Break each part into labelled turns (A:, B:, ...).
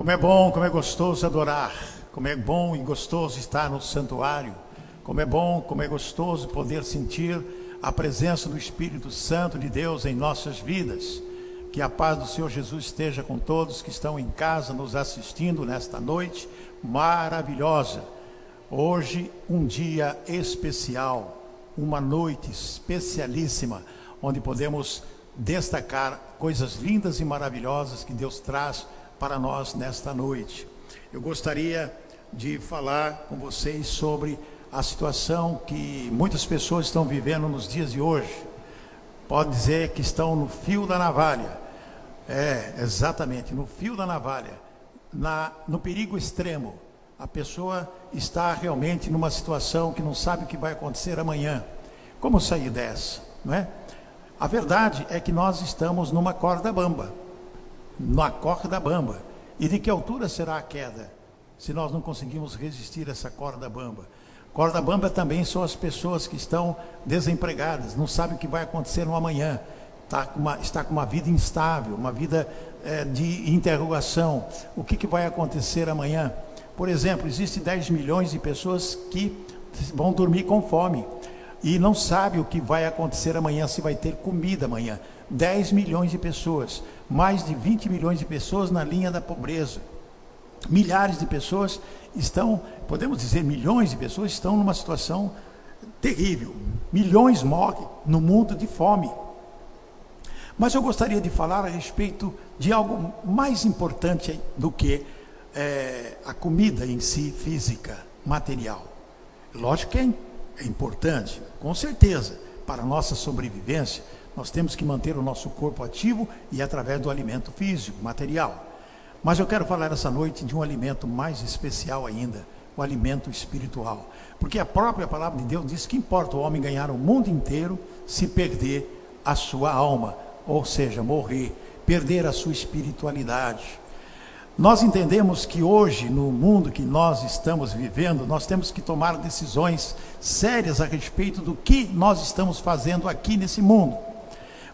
A: Como é bom, como é gostoso adorar, como é bom e gostoso estar no santuário, como é bom, como é gostoso poder sentir a presença do Espírito Santo de Deus em nossas vidas. Que a paz do Senhor Jesus esteja com todos que estão em casa nos assistindo nesta noite maravilhosa. Hoje, um dia especial, uma noite especialíssima, onde podemos destacar coisas lindas e maravilhosas que Deus traz para nós nesta noite. Eu gostaria de falar com vocês sobre a situação que muitas pessoas estão vivendo nos dias de hoje. Pode dizer que estão no fio da navalha. É, exatamente, no fio da navalha, na, no perigo extremo. A pessoa está realmente numa situação que não sabe o que vai acontecer amanhã. Como sair dessa, não é? A verdade é que nós estamos numa corda bamba na corda bamba. E de que altura será a queda? Se nós não conseguimos resistir a essa corda bamba. Corda bamba também são as pessoas que estão desempregadas, não sabem o que vai acontecer no amanhã, tá com uma, está com uma vida instável, uma vida é, de interrogação. O que, que vai acontecer amanhã? Por exemplo, existem 10 milhões de pessoas que vão dormir com fome e não sabe o que vai acontecer amanhã, se vai ter comida amanhã. 10 milhões de pessoas, mais de 20 milhões de pessoas na linha da pobreza. Milhares de pessoas estão, podemos dizer, milhões de pessoas estão numa situação terrível. Milhões morrem no mundo de fome. Mas eu gostaria de falar a respeito de algo mais importante do que é, a comida em si, física, material. Lógico que é, é importante, com certeza, para a nossa sobrevivência, nós temos que manter o nosso corpo ativo e através do alimento físico, material. Mas eu quero falar essa noite de um alimento mais especial ainda, o alimento espiritual. Porque a própria palavra de Deus diz que importa o homem ganhar o mundo inteiro se perder a sua alma, ou seja, morrer, perder a sua espiritualidade. Nós entendemos que hoje, no mundo que nós estamos vivendo, nós temos que tomar decisões sérias a respeito do que nós estamos fazendo aqui nesse mundo.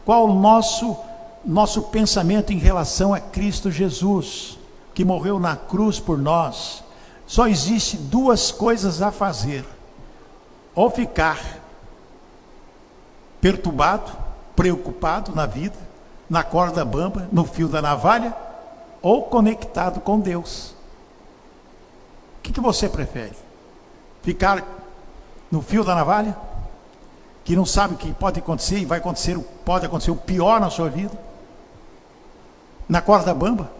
A: Qual o nosso, nosso pensamento em relação a Cristo Jesus, que morreu na cruz por nós? Só existe duas coisas a fazer: ou ficar perturbado, preocupado na vida, na corda bamba, no fio da navalha, ou conectado com Deus. O que, que você prefere? Ficar no fio da navalha? que não sabe o que pode acontecer e vai acontecer, pode acontecer o pior na sua vida. Na corda bamba,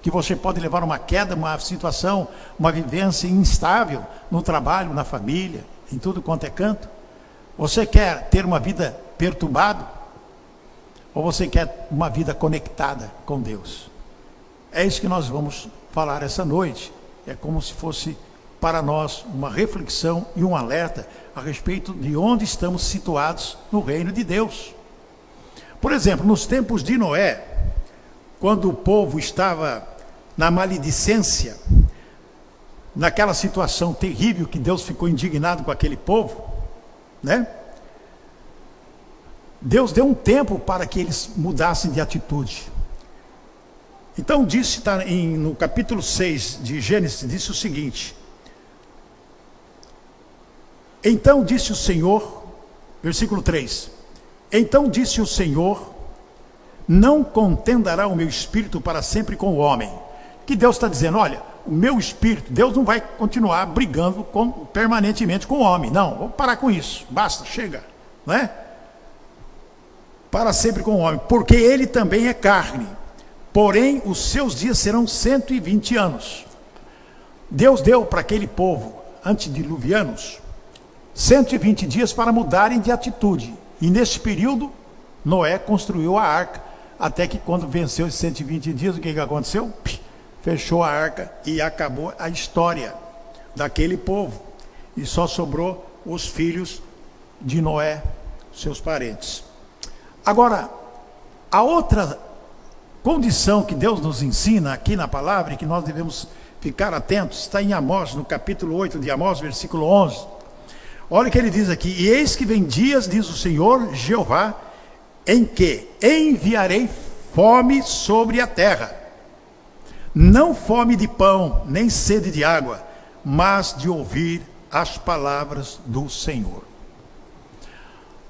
A: que você pode levar uma queda, uma situação, uma vivência instável no trabalho, na família, em tudo quanto é canto. Você quer ter uma vida perturbada? Ou você quer uma vida conectada com Deus? É isso que nós vamos falar essa noite. É como se fosse para nós uma reflexão e um alerta a respeito de onde estamos situados no reino de Deus. Por exemplo, nos tempos de Noé, quando o povo estava na maledicência, naquela situação terrível que Deus ficou indignado com aquele povo, né? Deus deu um tempo para que eles mudassem de atitude. Então disse tá, em, no capítulo 6 de Gênesis, disse o seguinte: então disse o Senhor, versículo 3: Então disse o Senhor: Não contendará o meu espírito para sempre com o homem. Que Deus está dizendo: Olha, o meu espírito, Deus não vai continuar brigando com, permanentemente com o homem. Não, vamos parar com isso. Basta, chega. Não é? Para sempre com o homem, porque ele também é carne. Porém, os seus dias serão 120 anos. Deus deu para aquele povo antediluvianos 120 dias para mudarem de atitude. E nesse período, Noé construiu a arca. Até que quando venceu os 120 dias, o que, que aconteceu? Fechou a arca e acabou a história daquele povo. E só sobrou os filhos de Noé, seus parentes. Agora, a outra condição que Deus nos ensina aqui na palavra e que nós devemos ficar atentos está em Amós, no capítulo 8 de Amós, versículo 11. Olha o que ele diz aqui: E eis que vem dias, diz o Senhor Jeová, em que enviarei fome sobre a terra. não fome de pão, nem sede de água, mas de ouvir as palavras do Senhor.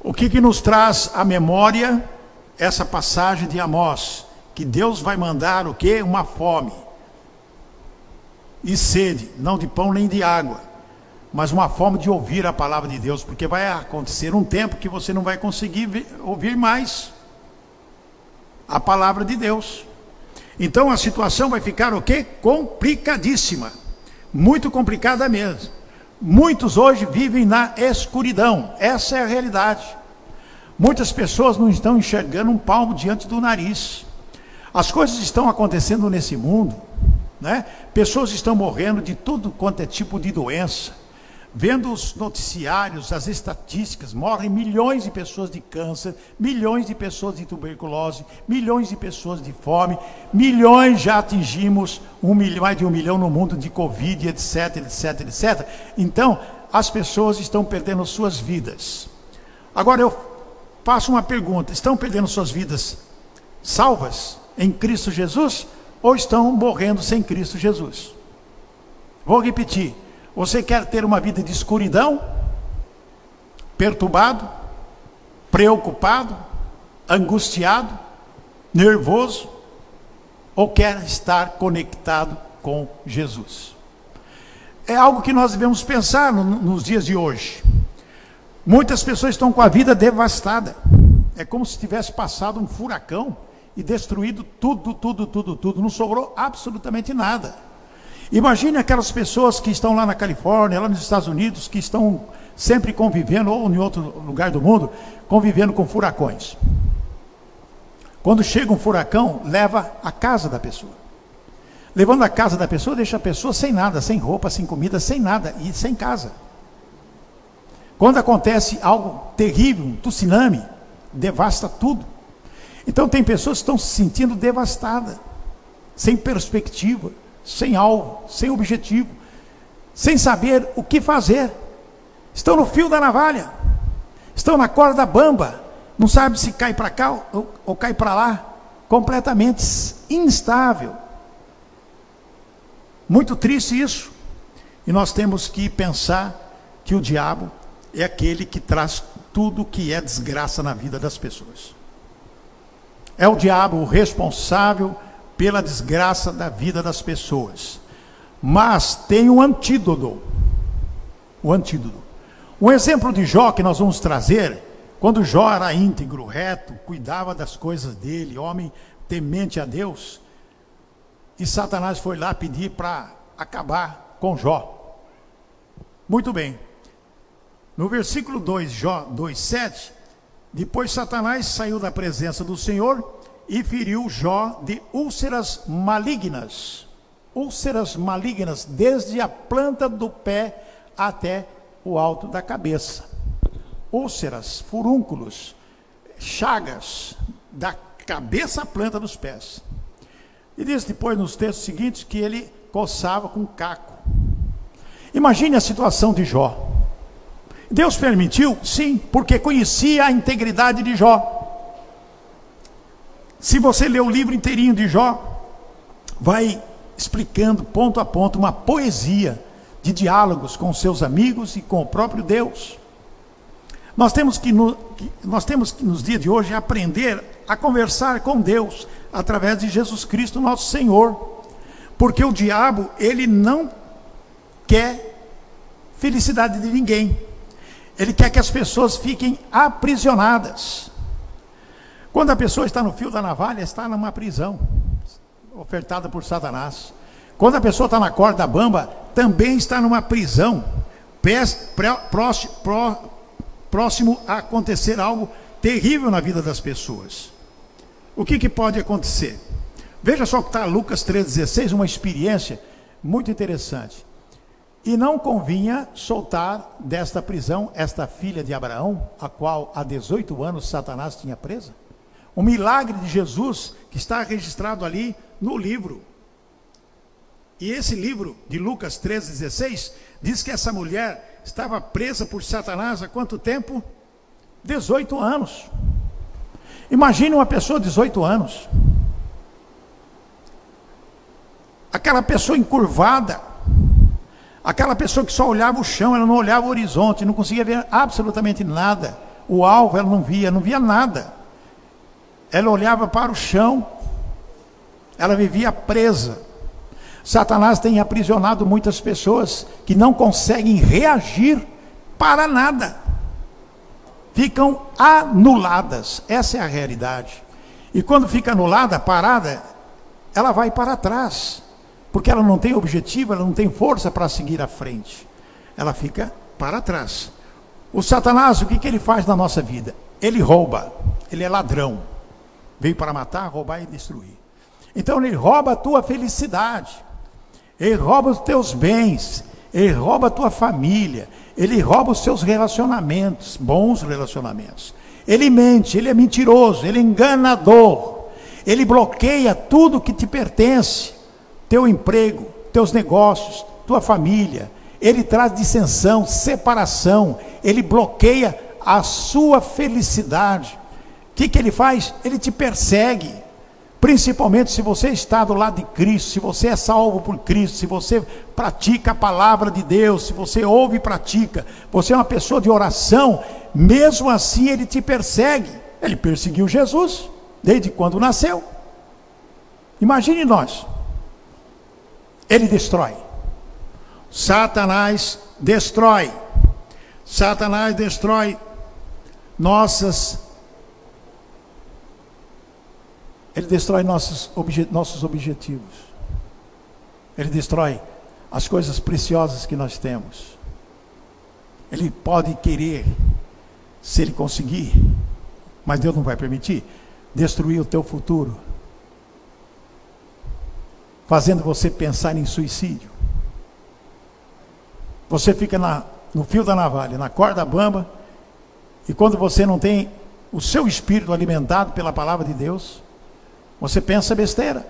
A: O que, que nos traz à memória essa passagem de Amós? Que Deus vai mandar o que? Uma fome e sede, não de pão nem de água, mas uma fome de ouvir a palavra de Deus, porque vai acontecer um tempo que você não vai conseguir ouvir mais a palavra de Deus. Então a situação vai ficar o quê? Complicadíssima. Muito complicada mesmo. Muitos hoje vivem na escuridão. Essa é a realidade. Muitas pessoas não estão enxergando um palmo diante do nariz. As coisas estão acontecendo nesse mundo, né? Pessoas estão morrendo de tudo quanto é tipo de doença. Vendo os noticiários, as estatísticas, morrem milhões de pessoas de câncer, milhões de pessoas de tuberculose, milhões de pessoas de fome, milhões já atingimos um milhão, mais de um milhão no mundo de Covid, etc, etc, etc. Então, as pessoas estão perdendo suas vidas. Agora eu faço uma pergunta: estão perdendo suas vidas salvas em Cristo Jesus ou estão morrendo sem Cristo Jesus? Vou repetir você quer ter uma vida de escuridão? Perturbado? Preocupado? Angustiado? Nervoso? Ou quer estar conectado com Jesus? É algo que nós devemos pensar no, nos dias de hoje. Muitas pessoas estão com a vida devastada. É como se tivesse passado um furacão e destruído tudo, tudo, tudo, tudo. Não sobrou absolutamente nada. Imagine aquelas pessoas que estão lá na Califórnia, lá nos Estados Unidos, que estão sempre convivendo, ou em outro lugar do mundo, convivendo com furacões. Quando chega um furacão, leva a casa da pessoa. Levando a casa da pessoa, deixa a pessoa sem nada, sem roupa, sem comida, sem nada e sem casa. Quando acontece algo terrível, um tsunami, devasta tudo. Então tem pessoas que estão se sentindo devastadas, sem perspectiva sem alvo, sem objetivo, sem saber o que fazer. Estão no fio da navalha, estão na corda bamba, não sabe se cai para cá ou, ou cai para lá, completamente instável. Muito triste isso. E nós temos que pensar que o diabo é aquele que traz tudo que é desgraça na vida das pessoas. É o diabo o responsável pela desgraça da vida das pessoas. Mas tem um antídoto. O antídoto. Um exemplo de Jó que nós vamos trazer, quando Jó era íntegro, reto, cuidava das coisas dele, homem temente a Deus, e Satanás foi lá pedir para acabar com Jó. Muito bem. No versículo 2, Jó 2,7, depois Satanás saiu da presença do Senhor e feriu Jó de úlceras malignas. Úlceras malignas, desde a planta do pé até o alto da cabeça. Úlceras, furúnculos, chagas, da cabeça à planta dos pés. E diz depois nos textos seguintes que ele coçava com caco. Imagine a situação de Jó. Deus permitiu? Sim, porque conhecia a integridade de Jó. Se você ler o livro inteirinho de Jó, vai explicando ponto a ponto uma poesia de diálogos com seus amigos e com o próprio Deus. Nós temos que, no, nós temos que nos dias de hoje aprender a conversar com Deus através de Jesus Cristo, nosso Senhor. Porque o diabo, ele não quer felicidade de ninguém. Ele quer que as pessoas fiquem aprisionadas. Quando a pessoa está no fio da navalha, está numa prisão, ofertada por Satanás. Quando a pessoa está na corda bamba, também está numa prisão, próximo a acontecer algo terrível na vida das pessoas. O que, que pode acontecer? Veja só que está Lucas 3,16, uma experiência muito interessante. E não convinha soltar desta prisão esta filha de Abraão, a qual há 18 anos Satanás tinha presa? O milagre de Jesus que está registrado ali no livro. E esse livro de Lucas 13,16 diz que essa mulher estava presa por Satanás há quanto tempo? 18 anos. Imagine uma pessoa de 18 anos. aquela pessoa encurvada, aquela pessoa que só olhava o chão, ela não olhava o horizonte, não conseguia ver absolutamente nada. O alvo ela não via, não via nada. Ela olhava para o chão, ela vivia presa. Satanás tem aprisionado muitas pessoas que não conseguem reagir para nada. Ficam anuladas. Essa é a realidade. E quando fica anulada, parada, ela vai para trás. Porque ela não tem objetivo, ela não tem força para seguir à frente. Ela fica para trás. O Satanás, o que, que ele faz na nossa vida? Ele rouba, ele é ladrão. Veio para matar, roubar e destruir. Então ele rouba a tua felicidade. Ele rouba os teus bens, ele rouba a tua família, ele rouba os seus relacionamentos, bons relacionamentos. Ele mente, ele é mentiroso, ele é enganador. Ele bloqueia tudo que te pertence, teu emprego, teus negócios, tua família. Ele traz dissensão, separação, ele bloqueia a sua felicidade. O que, que ele faz? Ele te persegue. Principalmente se você está do lado de Cristo, se você é salvo por Cristo, se você pratica a palavra de Deus, se você ouve e pratica, você é uma pessoa de oração, mesmo assim ele te persegue. Ele perseguiu Jesus desde quando nasceu. Imagine nós. Ele destrói. Satanás destrói. Satanás destrói nossas Ele destrói nossos, obje, nossos objetivos. Ele destrói as coisas preciosas que nós temos. Ele pode querer, se ele conseguir, mas Deus não vai permitir, destruir o teu futuro, fazendo você pensar em suicídio. Você fica na, no fio da navalha, na corda bamba, e quando você não tem o seu espírito alimentado pela palavra de Deus, você pensa besteira.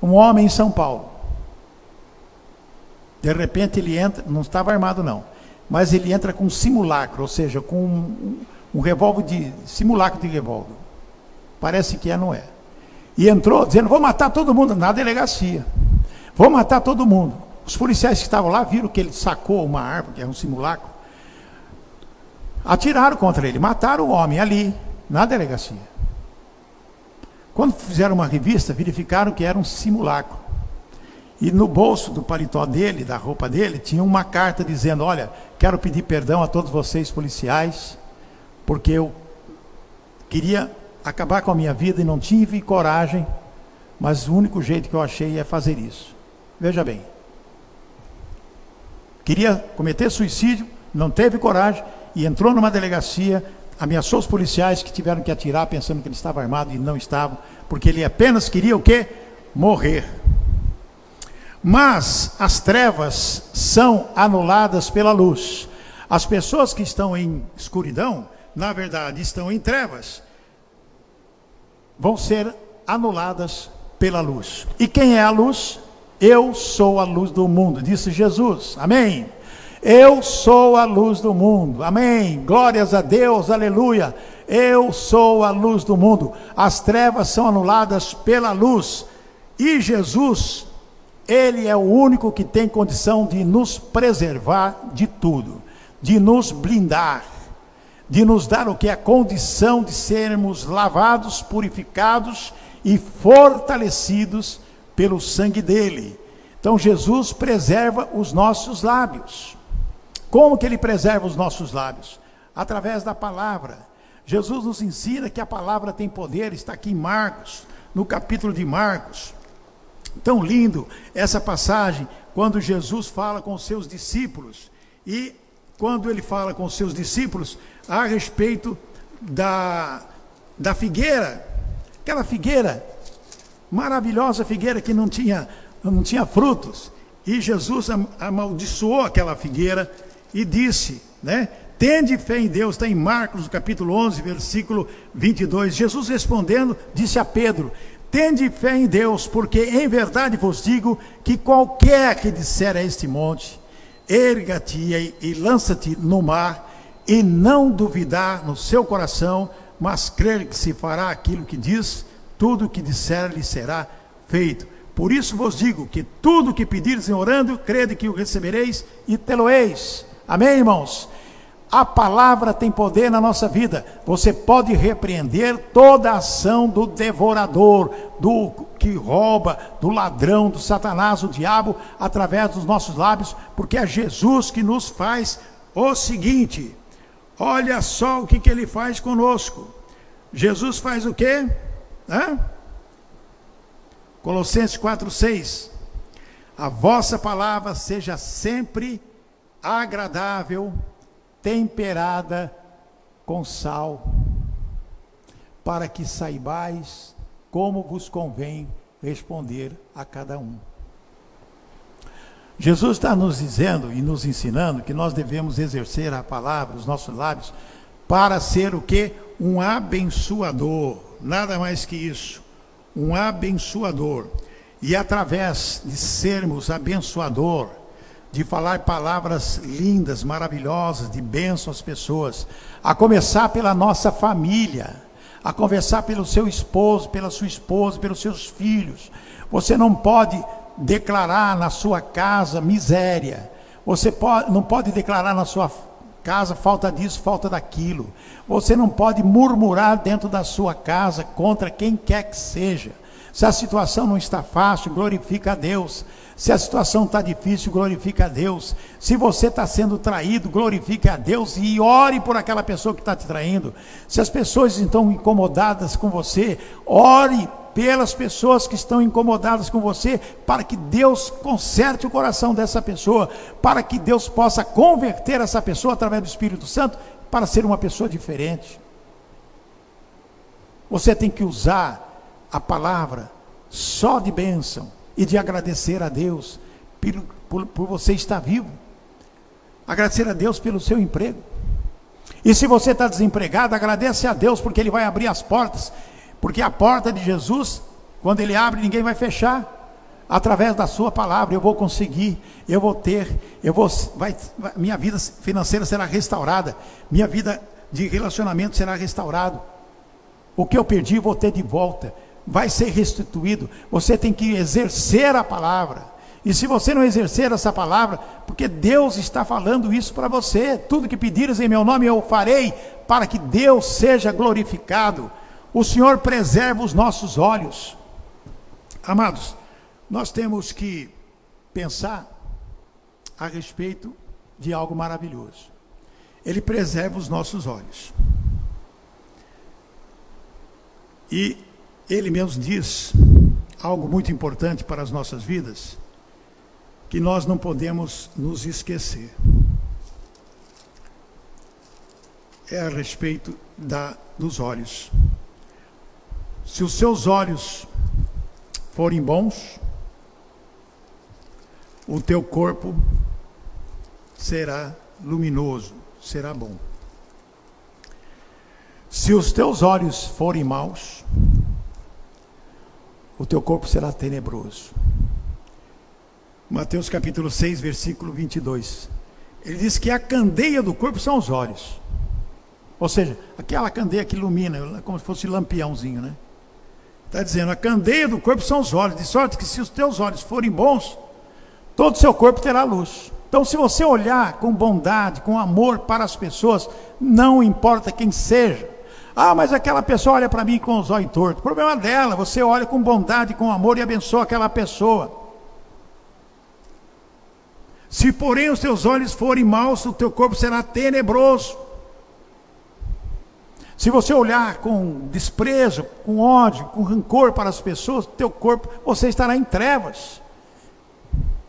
A: Um homem em São Paulo. De repente ele entra, não estava armado não, mas ele entra com um simulacro, ou seja, com um, um revólver de simulacro de revólver. Parece que é, não é. E entrou dizendo: "Vou matar todo mundo na delegacia. Vou matar todo mundo". Os policiais que estavam lá viram que ele sacou uma arma, que é um simulacro. Atiraram contra ele, mataram o homem ali, na delegacia. Quando fizeram uma revista, verificaram que era um simulacro. E no bolso do paletó dele, da roupa dele, tinha uma carta dizendo: Olha, quero pedir perdão a todos vocês policiais, porque eu queria acabar com a minha vida e não tive coragem, mas o único jeito que eu achei é fazer isso. Veja bem. Queria cometer suicídio, não teve coragem e entrou numa delegacia ameaçou os policiais que tiveram que atirar pensando que ele estava armado e não estava, porque ele apenas queria o quê? Morrer. Mas as trevas são anuladas pela luz. As pessoas que estão em escuridão, na verdade, estão em trevas, vão ser anuladas pela luz. E quem é a luz? Eu sou a luz do mundo, disse Jesus. Amém. Eu sou a luz do mundo. Amém. Glórias a Deus. Aleluia. Eu sou a luz do mundo. As trevas são anuladas pela luz. E Jesus, ele é o único que tem condição de nos preservar de tudo, de nos blindar, de nos dar o que é a condição de sermos lavados, purificados e fortalecidos pelo sangue dele. Então Jesus preserva os nossos lábios. Como que ele preserva os nossos lábios? Através da palavra. Jesus nos ensina que a palavra tem poder, está aqui em Marcos, no capítulo de Marcos. Tão lindo essa passagem, quando Jesus fala com os seus discípulos. E quando ele fala com os seus discípulos a respeito da, da figueira, aquela figueira, maravilhosa figueira que não tinha, não tinha frutos. E Jesus amaldiçoou aquela figueira e disse, né? Tende fé em Deus, está em Marcos, capítulo 11, versículo 22. Jesus respondendo, disse a Pedro: Tende fé em Deus, porque em verdade vos digo que qualquer que disser a este monte, erga-te e lança-te no mar, e não duvidar no seu coração, mas crer que se fará aquilo que diz, tudo o que disser lhe será feito. Por isso vos digo que tudo que pedires em orando, crede que o recebereis e tê-lo-eis. Amém, irmãos? A palavra tem poder na nossa vida. Você pode repreender toda a ação do devorador, do que rouba, do ladrão, do satanás, do diabo, através dos nossos lábios, porque é Jesus que nos faz o seguinte: olha só o que, que ele faz conosco. Jesus faz o quê? Colossenses 4,6: A vossa palavra seja sempre agradável, temperada com sal, para que saibais como vos convém responder a cada um. Jesus está nos dizendo e nos ensinando que nós devemos exercer a palavra, os nossos lábios, para ser o que? Um abençoador, nada mais que isso um abençoador. E através de sermos abençoador, de falar palavras lindas, maravilhosas, de bênção às pessoas, a começar pela nossa família, a conversar pelo seu esposo, pela sua esposa, pelos seus filhos. Você não pode declarar na sua casa miséria. Você pode, não pode declarar na sua casa falta disso, falta daquilo. Você não pode murmurar dentro da sua casa contra quem quer que seja. Se a situação não está fácil, glorifica a Deus. Se a situação está difícil, glorifica a Deus. Se você está sendo traído, glorifique a Deus e ore por aquela pessoa que está te traindo. Se as pessoas estão incomodadas com você, ore pelas pessoas que estão incomodadas com você, para que Deus conserte o coração dessa pessoa, para que Deus possa converter essa pessoa através do Espírito Santo para ser uma pessoa diferente. Você tem que usar a palavra só de bênção e de agradecer a Deus por, por, por você estar vivo. Agradecer a Deus pelo seu emprego. E se você está desempregado, agradece a Deus porque Ele vai abrir as portas porque a porta de Jesus, quando ele abre, ninguém vai fechar. Através da sua palavra eu vou conseguir, eu vou ter, eu vou, vai, minha vida financeira será restaurada, minha vida de relacionamento será restaurado. O que eu perdi, vou ter de volta, vai ser restituído. Você tem que exercer a palavra. E se você não exercer essa palavra, porque Deus está falando isso para você, tudo que pedires em meu nome eu farei, para que Deus seja glorificado. O Senhor preserva os nossos olhos. Amados, nós temos que pensar a respeito de algo maravilhoso. Ele preserva os nossos olhos. E ele mesmo diz algo muito importante para as nossas vidas, que nós não podemos nos esquecer. É a respeito da, dos olhos. Se os seus olhos forem bons, o teu corpo será luminoso, será bom. Se os teus olhos forem maus, o teu corpo será tenebroso. Mateus capítulo 6, versículo 22. Ele diz que a candeia do corpo são os olhos. Ou seja, aquela candeia que ilumina, como se fosse lampiãozinho, né? Está dizendo, a candeia do corpo são os olhos, de sorte que se os teus olhos forem bons, todo o seu corpo terá luz. Então, se você olhar com bondade, com amor para as pessoas, não importa quem seja. Ah, mas aquela pessoa olha para mim com os olhos tortos. O problema dela, você olha com bondade, com amor e abençoa aquela pessoa. Se porém os teus olhos forem maus, o teu corpo será tenebroso. Se você olhar com desprezo, com ódio, com rancor para as pessoas, teu corpo, você estará em trevas.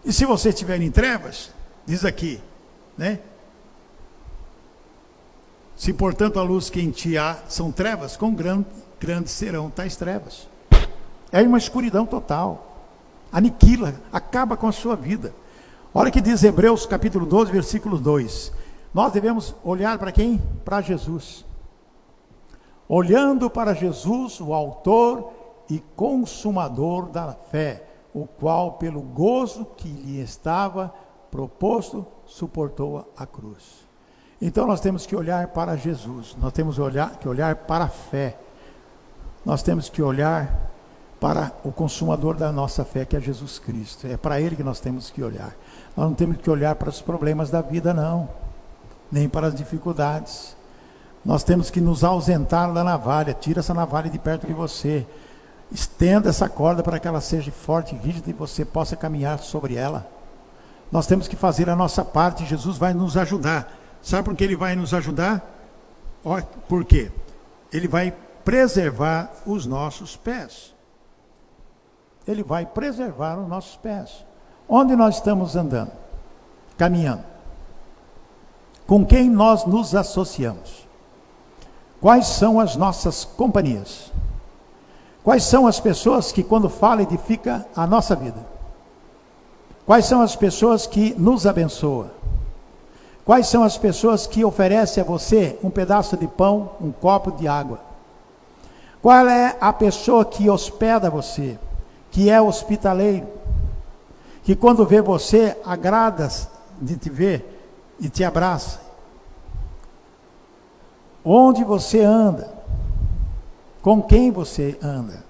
A: E se você estiver em trevas, diz aqui, né? Se portanto a luz que em ti há são trevas, quão grande, grandes serão tais trevas. É uma escuridão total. Aniquila, acaba com a sua vida. Olha que diz Hebreus capítulo 12, versículo 2. Nós devemos olhar para quem? Para Jesus olhando para Jesus, o Autor e Consumador da fé, o qual, pelo gozo que lhe estava proposto, suportou a cruz. Então nós temos que olhar para Jesus, nós temos que olhar, que olhar para a fé, nós temos que olhar para o consumador da nossa fé, que é Jesus Cristo. É para Ele que nós temos que olhar. Nós não temos que olhar para os problemas da vida, não, nem para as dificuldades. Nós temos que nos ausentar da navalha. Tira essa navalha de perto de você. Estenda essa corda para que ela seja forte e rígida e você possa caminhar sobre ela. Nós temos que fazer a nossa parte. Jesus vai nos ajudar. Sabe por que Ele vai nos ajudar? Por quê? Ele vai preservar os nossos pés. Ele vai preservar os nossos pés. Onde nós estamos andando? Caminhando. Com quem nós nos associamos? Quais são as nossas companhias? Quais são as pessoas que, quando fala, edifica a nossa vida? Quais são as pessoas que nos abençoam? Quais são as pessoas que oferecem a você um pedaço de pão, um copo de água? Qual é a pessoa que hospeda você, que é hospitaleiro, que quando vê você agrada de te ver e te abraça? Onde você anda? Com quem você anda?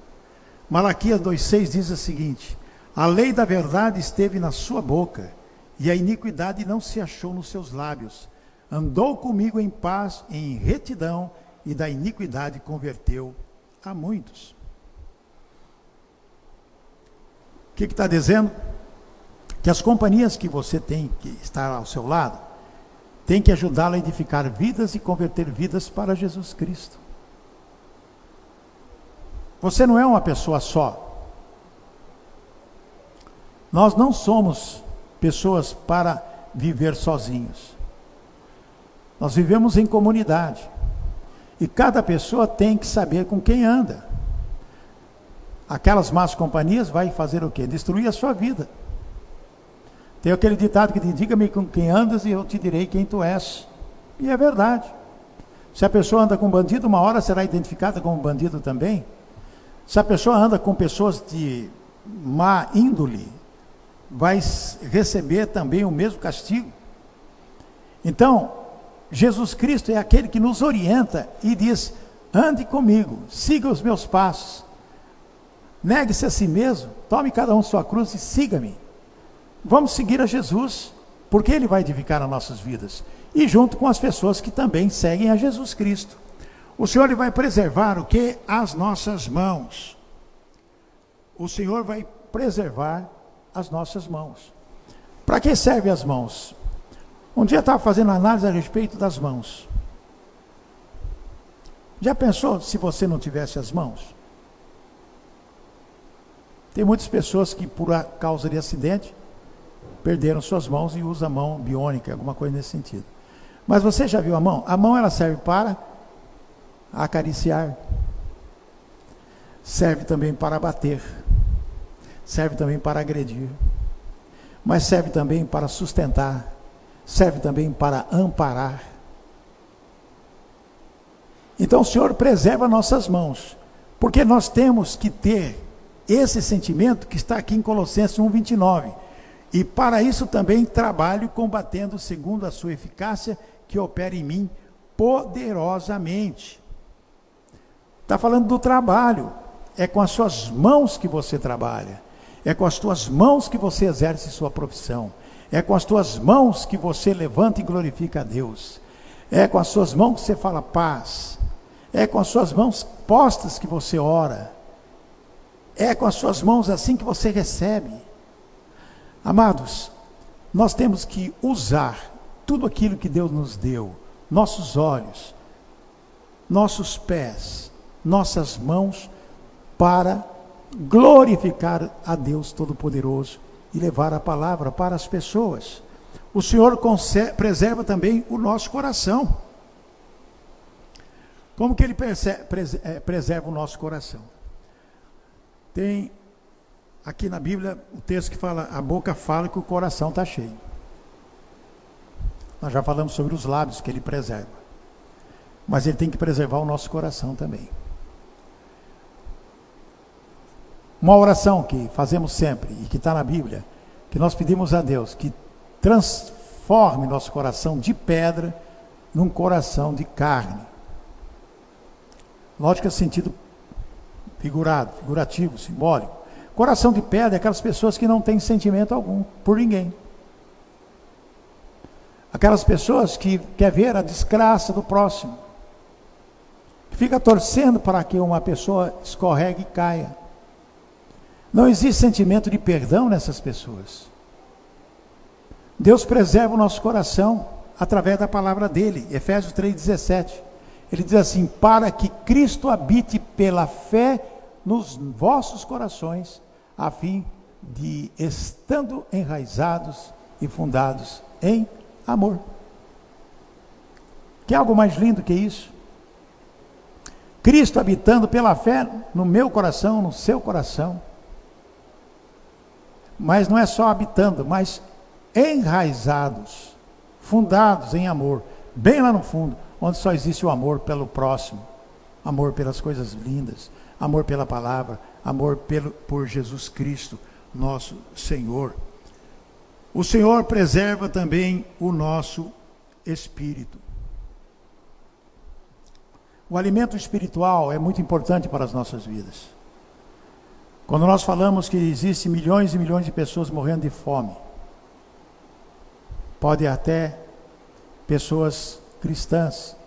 A: Malaquias 2,6 diz o seguinte: A lei da verdade esteve na sua boca, e a iniquidade não se achou nos seus lábios. Andou comigo em paz, em retidão, e da iniquidade converteu a muitos. O que está dizendo? Que as companhias que você tem que estar ao seu lado, tem que ajudá-lo a edificar vidas e converter vidas para Jesus Cristo. Você não é uma pessoa só. Nós não somos pessoas para viver sozinhos. Nós vivemos em comunidade. E cada pessoa tem que saber com quem anda. Aquelas más companhias vai fazer o quê? Destruir a sua vida. Tem aquele ditado que diz: Diga-me com quem andas e eu te direi quem tu és. E é verdade. Se a pessoa anda com bandido, uma hora será identificada como bandido também. Se a pessoa anda com pessoas de má índole, vai receber também o mesmo castigo. Então, Jesus Cristo é aquele que nos orienta e diz: ande comigo, siga os meus passos, negue-se a si mesmo, tome cada um sua cruz e siga-me. Vamos seguir a Jesus, porque Ele vai edificar as nossas vidas, e junto com as pessoas que também seguem a Jesus Cristo. O Senhor ele vai preservar o que? As nossas mãos. O Senhor vai preservar as nossas mãos. Para que servem as mãos? Um dia eu estava fazendo análise a respeito das mãos. Já pensou se você não tivesse as mãos? Tem muitas pessoas que, por causa de acidente, perderam suas mãos e usam a mão biônica, alguma coisa nesse sentido. Mas você já viu a mão? A mão ela serve para acariciar, serve também para bater, serve também para agredir, mas serve também para sustentar, serve também para amparar. Então o Senhor preserva nossas mãos, porque nós temos que ter esse sentimento que está aqui em Colossenses 1:29. E para isso também trabalho combatendo segundo a sua eficácia que opera em mim poderosamente. Está falando do trabalho. É com as suas mãos que você trabalha. É com as tuas mãos que você exerce sua profissão. É com as tuas mãos que você levanta e glorifica a Deus. É com as suas mãos que você fala paz. É com as suas mãos postas que você ora. É com as suas mãos assim que você recebe. Amados, nós temos que usar tudo aquilo que Deus nos deu, nossos olhos, nossos pés, nossas mãos, para glorificar a Deus Todo-Poderoso e levar a palavra para as pessoas. O Senhor preserva também o nosso coração. Como que Ele é, preserva o nosso coração? Tem aqui na Bíblia o texto que fala: a boca fala que o coração está cheio. Nós já falamos sobre os lábios que Ele preserva. Mas Ele tem que preservar o nosso coração também. Uma oração que fazemos sempre e que está na Bíblia, que nós pedimos a Deus que transforme nosso coração de pedra num coração de carne. Lógico é sentido figurado, figurativo, simbólico. Coração de pedra é aquelas pessoas que não têm sentimento algum por ninguém. Aquelas pessoas que quer ver a desgraça do próximo. Fica torcendo para que uma pessoa escorregue e caia. Não existe sentimento de perdão nessas pessoas. Deus preserva o nosso coração através da palavra dele. Efésios 3,17. Ele diz assim: Para que Cristo habite pela fé nos vossos corações, a fim de, estando enraizados e fundados em amor. Que algo mais lindo que isso? Cristo habitando pela fé no meu coração, no seu coração. Mas não é só habitando, mas enraizados, fundados em amor, bem lá no fundo, onde só existe o amor pelo próximo, amor pelas coisas lindas, amor pela palavra, amor pelo, por Jesus Cristo, nosso Senhor. O Senhor preserva também o nosso espírito. O alimento espiritual é muito importante para as nossas vidas. Quando nós falamos que existem milhões e milhões de pessoas morrendo de fome, pode até pessoas cristãs,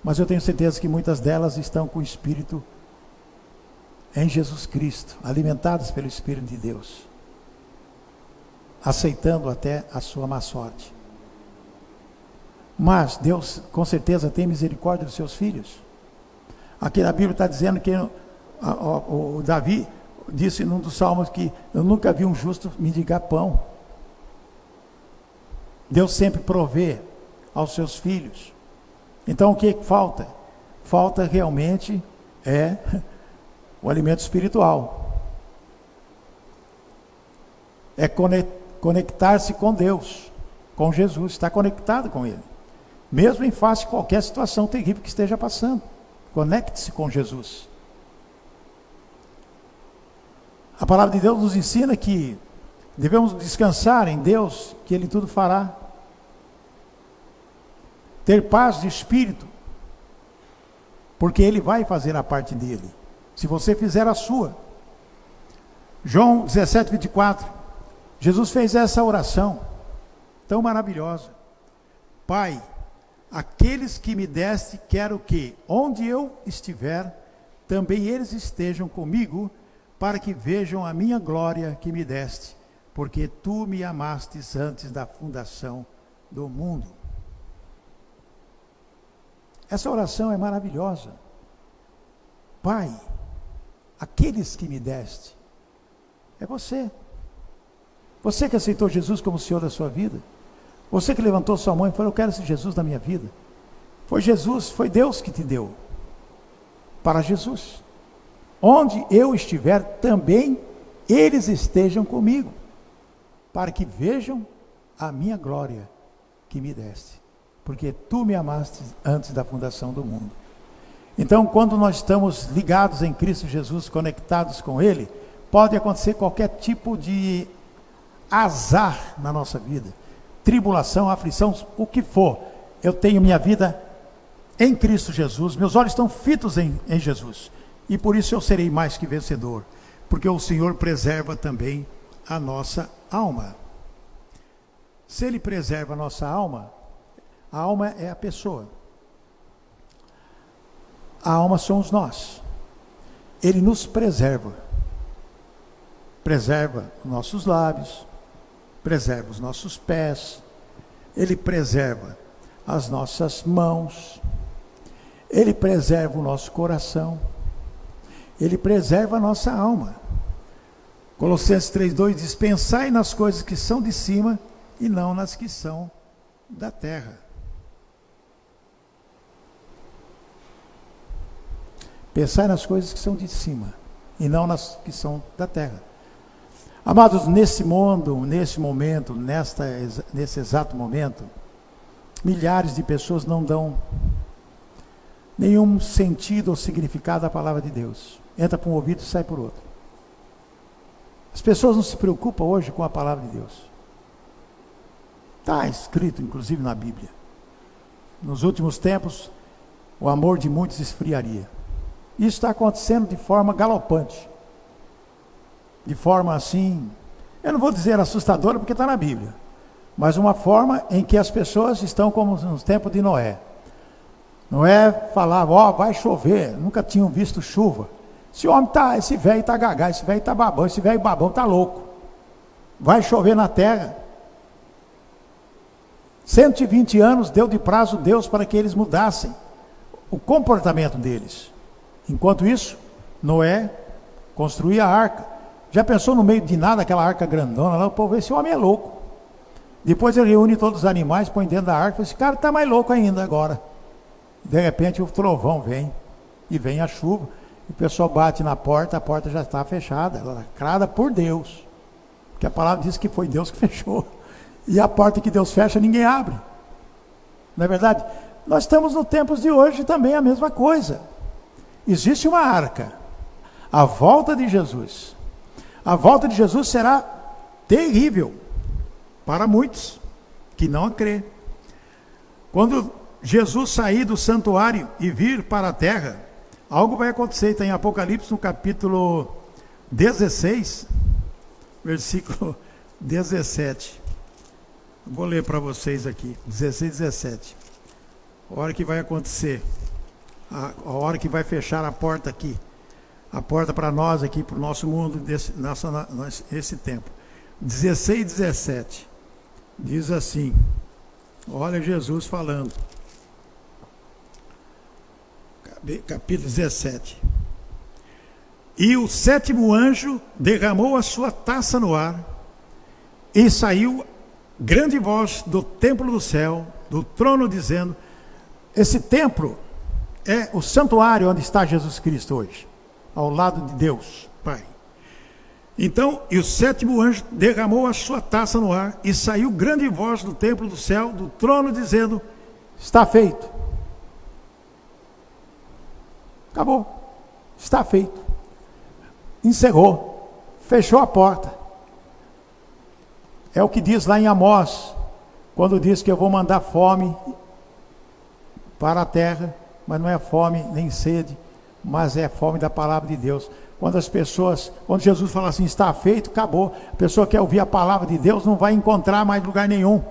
A: mas eu tenho certeza que muitas delas estão com o espírito em Jesus Cristo, alimentadas pelo Espírito de Deus, aceitando até a sua má sorte. Mas Deus, com certeza, tem misericórdia dos seus filhos. Aqui na Bíblia está dizendo que o, o, Davi disse num dos salmos que eu nunca vi um justo mendigar pão. Deus sempre provê aos seus filhos. Então o que falta? Falta realmente é o alimento espiritual. É conectar-se com Deus, com Jesus, estar conectado com Ele. Mesmo em face de qualquer situação terrível que esteja passando. Conecte-se com Jesus. A palavra de Deus nos ensina que devemos descansar em Deus, que Ele tudo fará. Ter paz de espírito, porque Ele vai fazer a parte dele se você fizer a sua. João 17, 24. Jesus fez essa oração tão maravilhosa. Pai, aqueles que me deste, quero que, onde eu estiver, também eles estejam comigo, para que vejam a minha glória que me deste, porque tu me amastes antes da fundação do mundo. Essa oração é maravilhosa. Pai, aqueles que me deste. É você. Você que aceitou Jesus como Senhor da sua vida. Você que levantou sua mão e falou: Eu quero esse Jesus na minha vida. Foi Jesus, foi Deus que te deu. Para Jesus. Onde eu estiver, também eles estejam comigo. Para que vejam a minha glória que me deste. Porque tu me amaste antes da fundação do mundo. Então, quando nós estamos ligados em Cristo Jesus, conectados com Ele, pode acontecer qualquer tipo de azar na nossa vida, tribulação, aflição, o que for. Eu tenho minha vida em Cristo Jesus, meus olhos estão fitos em, em Jesus, e por isso eu serei mais que vencedor, porque o Senhor preserva também a nossa alma. Se Ele preserva a nossa alma, a alma é a pessoa. A alma somos nós. Ele nos preserva. Preserva nossos lábios, preserva os nossos pés, ele preserva as nossas mãos, ele preserva o nosso coração, ele preserva a nossa alma. Colossenses 3,2 diz: Pensai nas coisas que são de cima e não nas que são da terra. Pensar nas coisas que são de cima e não nas que são da terra. Amados, nesse mundo, nesse momento, nesta, nesse exato momento, milhares de pessoas não dão nenhum sentido ou significado à palavra de Deus. Entra por um ouvido e sai por outro. As pessoas não se preocupam hoje com a palavra de Deus. Está escrito, inclusive, na Bíblia. Nos últimos tempos, o amor de muitos esfriaria. Isso está acontecendo de forma galopante. De forma assim, eu não vou dizer assustadora porque está na Bíblia, mas uma forma em que as pessoas estão como nos tempos de Noé. Noé falava, ó, oh, vai chover, nunca tinham visto chuva. Esse homem tá, esse velho está gagá, esse velho está babão, esse velho babão está louco. Vai chover na terra. 120 anos deu de prazo Deus para que eles mudassem o comportamento deles. Enquanto isso, Noé construía a arca. Já pensou no meio de nada aquela arca grandona lá? O povo, esse homem é louco. Depois ele reúne todos os animais, põe dentro da arca. Esse cara está mais louco ainda agora. De repente o trovão vem e vem a chuva. O pessoal bate na porta, a porta já está fechada, lacrada por Deus. Porque a palavra diz que foi Deus que fechou. E a porta que Deus fecha, ninguém abre. Não é verdade? Nós estamos no tempos de hoje também a mesma coisa. Existe uma arca. A volta de Jesus. A volta de Jesus será terrível para muitos que não crê. Quando Jesus sair do santuário e vir para a terra, algo vai acontecer. Está em Apocalipse, no capítulo 16, versículo 17. Vou ler para vocês aqui, 16, 17. A hora que vai acontecer, a, a hora que vai fechar a porta aqui, a porta para nós aqui, para o nosso mundo, desse, nossa, esse tempo. 16, 17. Diz assim: Olha Jesus falando. Capítulo 17. E o sétimo anjo derramou a sua taça no ar, e saiu grande voz do templo do céu, do trono, dizendo: Esse templo é o santuário onde está Jesus Cristo hoje, ao lado de Deus, Pai. Então, e o sétimo anjo derramou a sua taça no ar, e saiu grande voz do templo do céu, do trono, dizendo: Está feito. Acabou. Está feito. Encerrou. Fechou a porta. É o que diz lá em Amós, quando diz que eu vou mandar fome para a terra, mas não é fome nem sede, mas é fome da palavra de Deus. Quando as pessoas, quando Jesus fala assim, está feito, acabou. A pessoa quer ouvir a palavra de Deus, não vai encontrar mais lugar nenhum.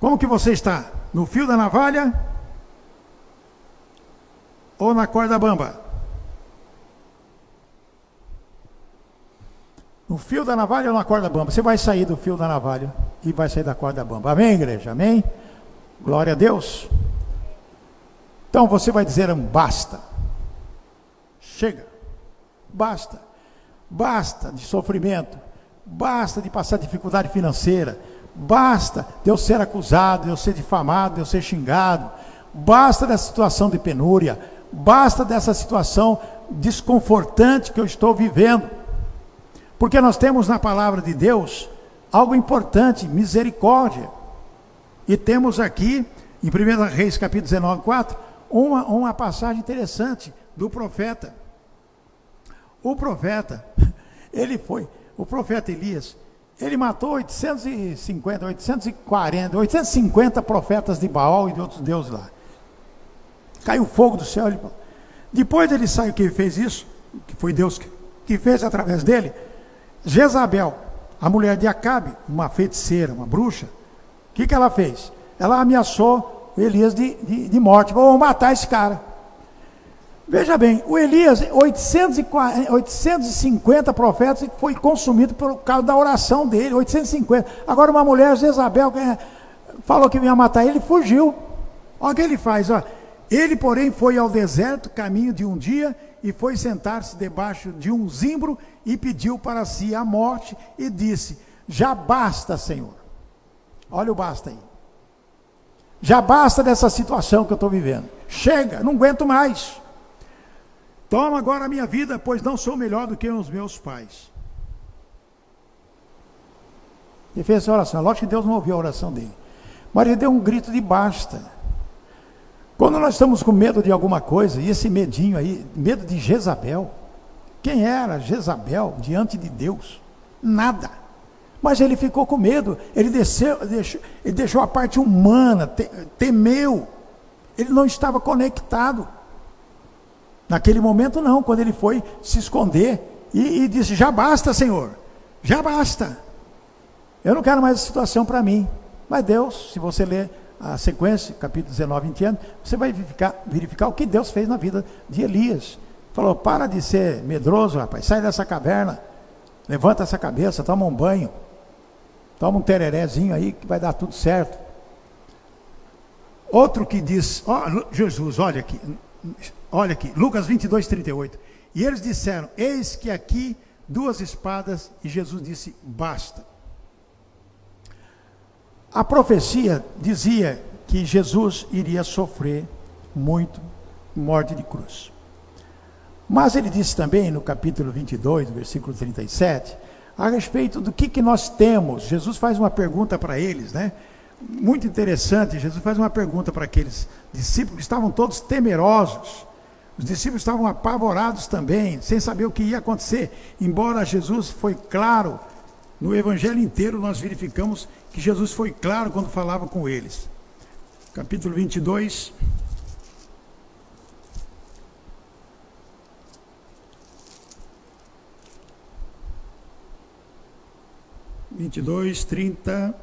A: Como que você está? No fio da navalha? Ou na corda bamba? No fio da navalha ou na corda bamba? Você vai sair do fio da navalha e vai sair da corda bamba. Amém, igreja? Amém? Glória a Deus. Então você vai dizer basta. Chega. Basta. Basta de sofrimento. Basta de passar dificuldade financeira. Basta de eu ser acusado, de eu ser difamado, de eu ser xingado. Basta dessa situação de penúria. Basta dessa situação desconfortante que eu estou vivendo. Porque nós temos na palavra de Deus algo importante, misericórdia. E temos aqui, em 1 Reis capítulo 19, 4, uma, uma passagem interessante do profeta. O profeta, ele foi, o profeta Elias, ele matou 850, 840, 850 profetas de Baal e de outros deuses lá. Caiu fogo do céu. Ele, depois ele saiu, que fez isso, que foi Deus que, que fez através dele, Jezabel, a mulher de Acabe, uma feiticeira, uma bruxa, o que, que ela fez? Ela ameaçou Elias de, de, de morte, vou matar esse cara. Veja bem, o Elias, 840, 850 profetas foi consumido por causa da oração dele, 850. Agora uma mulher, Jezabel, falou que ia matar ele, fugiu. Olha o que ele faz, ó. Ele, porém, foi ao deserto, caminho de um dia, e foi sentar-se debaixo de um zimbro e pediu para si a morte e disse: Já basta, Senhor. Olha o basta aí. Já basta dessa situação que eu estou vivendo. Chega, não aguento mais. Toma agora a minha vida, pois não sou melhor do que os meus pais. Ele fez essa oração. Lógico que Deus não ouviu a oração dele. Mas ele deu um grito de basta. Quando nós estamos com medo de alguma coisa, e esse medinho aí, medo de Jezabel, quem era Jezabel diante de Deus? Nada. Mas ele ficou com medo, ele, desceu, deixou, ele deixou a parte humana, te, temeu, ele não estava conectado. Naquele momento, não, quando ele foi se esconder e, e disse: Já basta, Senhor, já basta. Eu não quero mais essa situação para mim. Mas Deus, se você ler a sequência, capítulo 19, 20 anos, você vai verificar, verificar o que Deus fez na vida de Elias. Falou: para de ser medroso, rapaz, sai dessa caverna, levanta essa cabeça, toma um banho, toma um tererézinho aí que vai dar tudo certo. Outro que diz: oh, Jesus, olha aqui, olha aqui, Lucas 22, 38. E eles disseram: Eis que aqui duas espadas, e Jesus disse: Basta. A profecia dizia que Jesus iria sofrer muito morte de cruz. Mas ele disse também no capítulo 22, versículo 37, a respeito do que, que nós temos. Jesus faz uma pergunta para eles, né? Muito interessante. Jesus faz uma pergunta para aqueles discípulos que estavam todos temerosos. Os discípulos estavam apavorados também, sem saber o que ia acontecer. Embora Jesus foi claro, no evangelho inteiro nós verificamos que Jesus foi claro quando falava com eles. Capítulo 22, vinte e dois, trinta,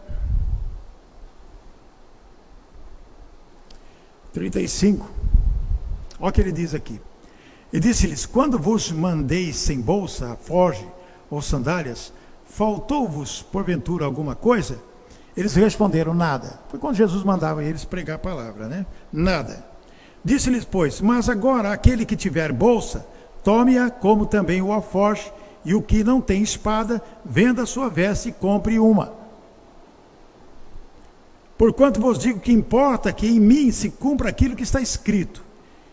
A: trinta e cinco. Olha o que ele diz aqui. E disse-lhes: Quando vos mandei sem bolsa, foge ou sandálias, faltou-vos porventura alguma coisa? Eles responderam: Nada. Foi quando Jesus mandava eles pregar a palavra, né? Nada. Disse-lhes, pois: Mas agora aquele que tiver bolsa, tome-a como também o alforje e o que não tem espada, venda sua veste e compre uma. Porquanto vos digo que importa que em mim se cumpra aquilo que está escrito,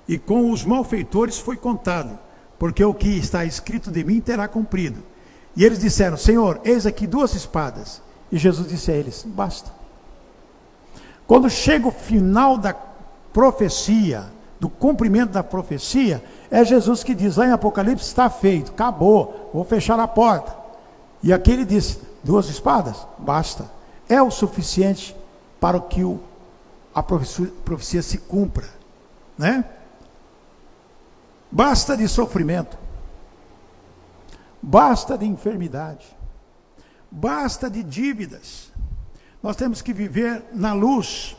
A: e com os malfeitores foi contado, porque o que está escrito de mim terá cumprido. E eles disseram: Senhor, eis aqui duas espadas. E Jesus disse a eles: Basta. Quando chega o final da profecia, do cumprimento da profecia, é Jesus que diz lá em Apocalipse: está feito, acabou, vou fechar a porta. E aqui ele diz: duas espadas? Basta. É o suficiente para que o, a profecia, profecia se cumpra. Né? Basta de sofrimento, basta de enfermidade, basta de dívidas. Nós temos que viver na luz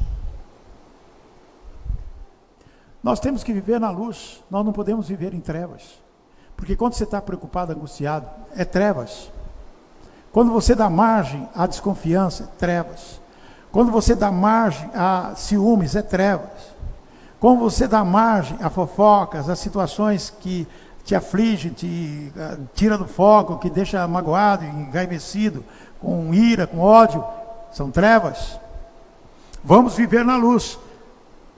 A: nós temos que viver na luz, nós não podemos viver em trevas. Porque quando você está preocupado, angustiado, é trevas. Quando você dá margem à desconfiança, é trevas. Quando você dá margem a ciúmes, é trevas. Quando você dá margem a fofocas, a situações que te afligem, te uh, tira do foco, que deixa magoado, enraivecido, com ira, com ódio, são trevas. Vamos viver na luz.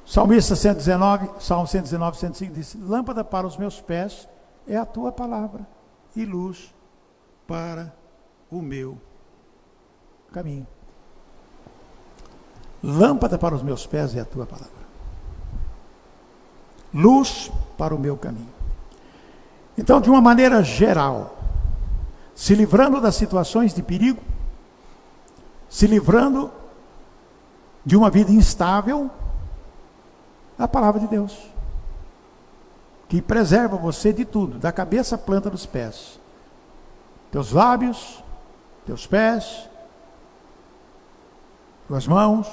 A: Salmista 119, Salmo 119, 105 diz: Lâmpada para os meus pés é a tua palavra e luz para o meu caminho. Lâmpada para os meus pés é a tua palavra. Luz para o meu caminho. Então, de uma maneira geral, se livrando das situações de perigo, se livrando de uma vida instável, a palavra de Deus, que preserva você de tudo, da cabeça à planta dos pés. Teus lábios, teus pés, tuas mãos,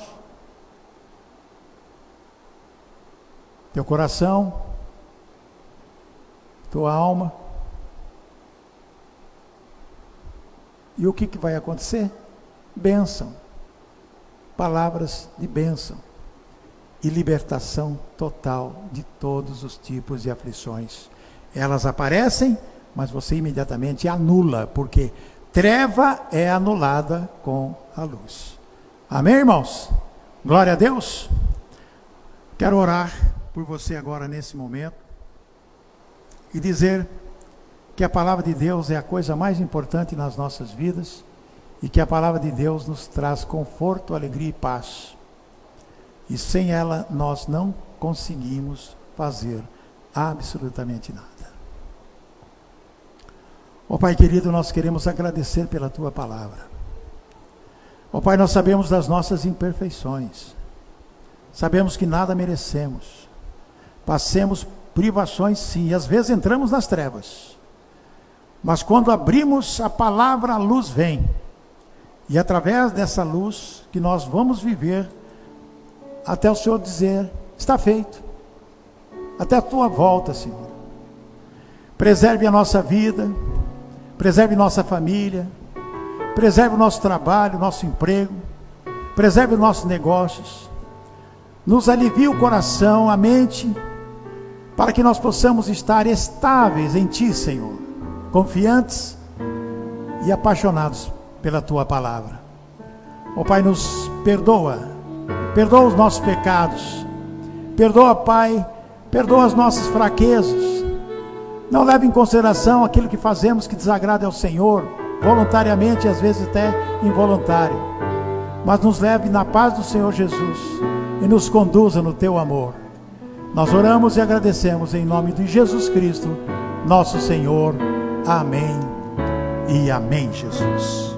A: teu coração, tua alma. E o que, que vai acontecer? Bênção. Palavras de bênção e libertação total de todos os tipos de aflições. Elas aparecem, mas você imediatamente anula, porque treva é anulada com a luz. Amém, irmãos? Glória a Deus. Quero orar por você agora nesse momento e dizer que a palavra de Deus é a coisa mais importante nas nossas vidas e que a palavra de Deus nos traz conforto, alegria e paz. E sem ela nós não conseguimos fazer absolutamente nada. Ó Pai querido, nós queremos agradecer pela tua palavra. Ó Pai, nós sabemos das nossas imperfeições. Sabemos que nada merecemos. Passemos privações, sim, e às vezes entramos nas trevas. Mas quando abrimos a palavra, a luz vem. E através dessa luz que nós vamos viver até o Senhor dizer: está feito. Até a tua volta, Senhor. Preserve a nossa vida, preserve nossa família, preserve o nosso trabalho, nosso emprego, preserve os nossos negócios. Nos alivie o coração, a mente, para que nós possamos estar estáveis em Ti, Senhor, confiantes e apaixonados pela Tua palavra. Ó Pai, nos perdoa, perdoa os nossos pecados, perdoa, Pai, perdoa as nossas fraquezas. Não leve em consideração aquilo que fazemos que desagrada ao Senhor, voluntariamente e às vezes até involuntário. Mas nos leve na paz do Senhor Jesus e nos conduza no teu amor. Nós oramos e agradecemos em nome de Jesus Cristo, nosso Senhor. Amém e amém, Jesus.